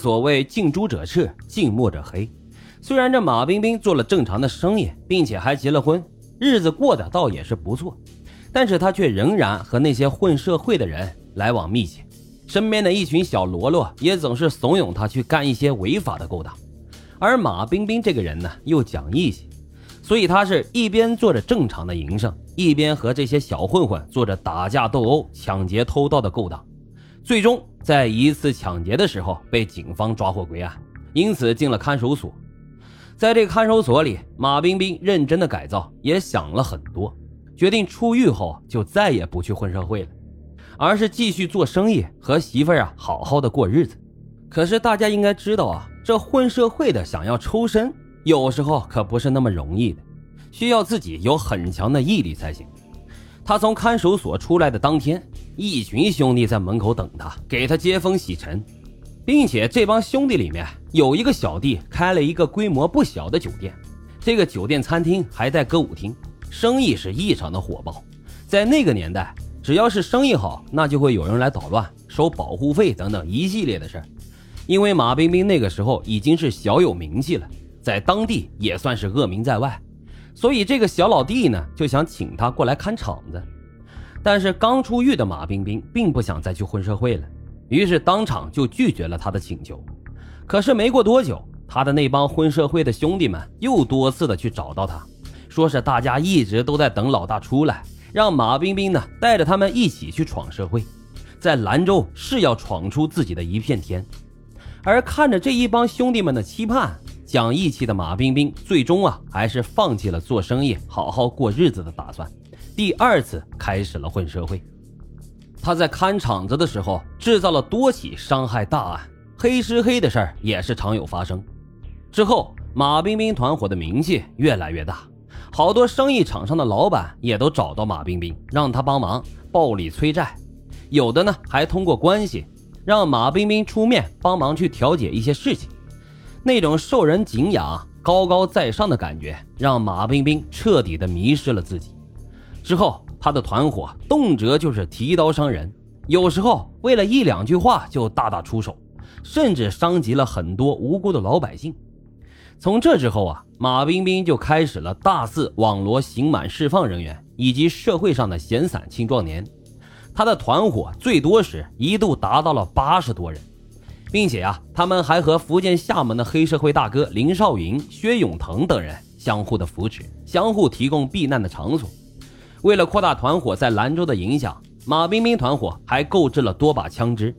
所谓近朱者赤，近墨者黑。虽然这马冰冰做了正常的生意，并且还结了婚，日子过得倒也是不错，但是他却仍然和那些混社会的人来往密切，身边的一群小喽啰也总是怂恿他去干一些违法的勾当。而马冰冰这个人呢，又讲义气，所以他是一边做着正常的营生，一边和这些小混混做着打架斗殴、抢劫偷盗的勾当。最终在一次抢劫的时候被警方抓获归案，因此进了看守所。在这看守所里，马冰冰认真的改造，也想了很多，决定出狱后就再也不去混社会了，而是继续做生意，和媳妇儿啊好好的过日子。可是大家应该知道啊，这混社会的想要抽身，有时候可不是那么容易的，需要自己有很强的毅力才行。他从看守所出来的当天，一群兄弟在门口等他，给他接风洗尘。并且这帮兄弟里面有一个小弟开了一个规模不小的酒店，这个酒店餐厅还带歌舞厅，生意是异常的火爆。在那个年代，只要是生意好，那就会有人来捣乱、收保护费等等一系列的事儿。因为马冰冰那个时候已经是小有名气了，在当地也算是恶名在外，所以这个小老弟呢就想请他过来看场子。但是刚出狱的马冰冰并不想再去混社会了。于是当场就拒绝了他的请求，可是没过多久，他的那帮混社会的兄弟们又多次的去找到他，说是大家一直都在等老大出来，让马冰冰呢带着他们一起去闯社会，在兰州是要闯出自己的一片天。而看着这一帮兄弟们的期盼，讲义气的马冰冰最终啊还是放弃了做生意、好好过日子的打算，第二次开始了混社会。他在看场子的时候制造了多起伤害大案，黑吃黑的事儿也是常有发生。之后，马冰冰团伙的名气越来越大，好多生意场上的老板也都找到马冰冰，让他帮忙暴力催债。有的呢，还通过关系让马冰冰出面帮忙去调解一些事情。那种受人敬仰、高高在上的感觉，让马冰冰彻底的迷失了自己。之后。他的团伙动辄就是提刀伤人，有时候为了一两句话就大打出手，甚至伤及了很多无辜的老百姓。从这之后啊，马冰冰就开始了大肆网罗刑满释放人员以及社会上的闲散青壮年。他的团伙最多时一度达到了八十多人，并且啊，他们还和福建厦门的黑社会大哥林少云、薛永腾等人相互的扶持，相互提供避难的场所。为了扩大团伙在兰州的影响，马冰冰团伙还购置了多把枪支。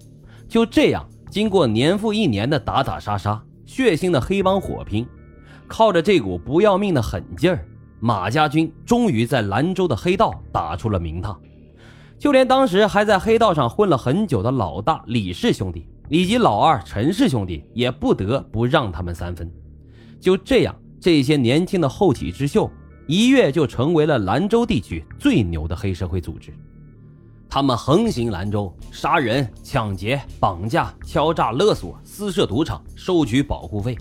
就这样，经过年复一年的打打杀杀、血腥的黑帮火拼，靠着这股不要命的狠劲儿，马家军终于在兰州的黑道打出了名堂。就连当时还在黑道上混了很久的老大李氏兄弟以及老二陈氏兄弟，也不得不让他们三分。就这样，这些年轻的后起之秀。一跃就成为了兰州地区最牛的黑社会组织，他们横行兰州，杀人、抢劫、绑架、敲诈勒索、私设赌场、收取保护费，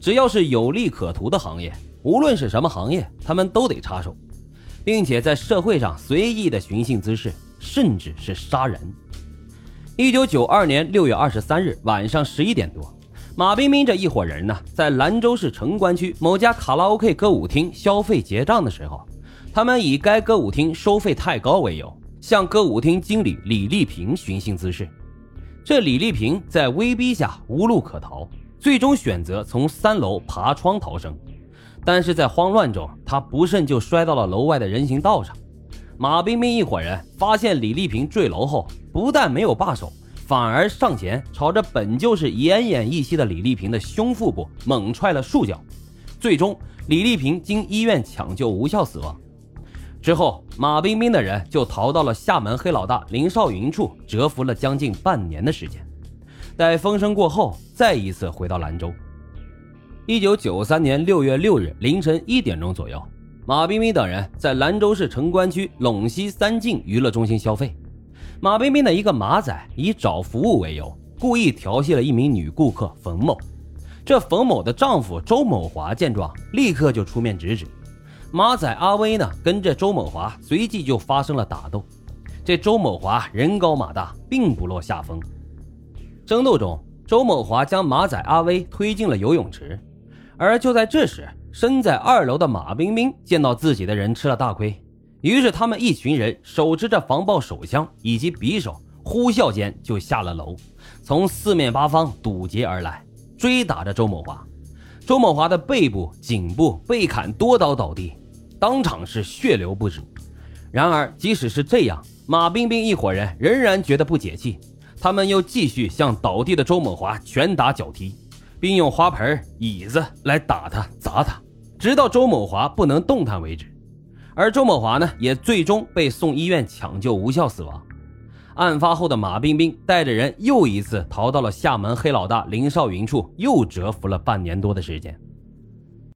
只要是有利可图的行业，无论是什么行业，他们都得插手，并且在社会上随意的寻衅滋事，甚至是杀人。一九九二年六月二十三日晚上十一点多。马冰冰这一伙人呢，在兰州市城关区某家卡拉 OK 歌舞厅消费结账的时候，他们以该歌舞厅收费太高为由，向歌舞厅经理李丽萍寻衅滋事。这李丽萍在威逼下无路可逃，最终选择从三楼爬窗逃生。但是在慌乱中，他不慎就摔到了楼外的人行道上。马冰冰一伙人发现李丽萍坠楼后，不但没有罢手。反而上前朝着本就是奄奄一息的李丽萍的胸腹部猛踹了数脚，最终李丽萍经医院抢救无效死亡。之后，马冰冰的人就逃到了厦门黑老大林少云处，蛰伏了将近半年的时间。待风声过后，再一次回到兰州。一九九三年六月六日凌晨一点钟左右，马冰冰等人在兰州市城关区陇西三晋娱乐中心消费。马冰冰的一个马仔以找服务为由，故意调戏了一名女顾客冯某。这冯某的丈夫周某华见状，立刻就出面制止。马仔阿威呢，跟着周某华随即就发生了打斗。这周某华人高马大，并不落下风。争斗中，周某华将马仔阿威推进了游泳池。而就在这时，身在二楼的马冰冰见到自己的人吃了大亏，于是他们一群人手持着防爆手枪以及匕首，呼啸间就下了楼，从四面八方堵截而来，追打着周某华。周某华的背部、颈部被砍多刀倒地，当场是血流不止。然而，即使是这样，马冰冰一伙人仍然觉得不解气，他们又继续向倒地的周某华拳打脚踢，并用花盆、椅子来打他、砸他，直到周某华不能动弹为止。而周某华呢，也最终被送医院抢救无效死亡。案发后的马冰冰带着人又一次逃到了厦门黑老大林少云处，又蛰伏了半年多的时间。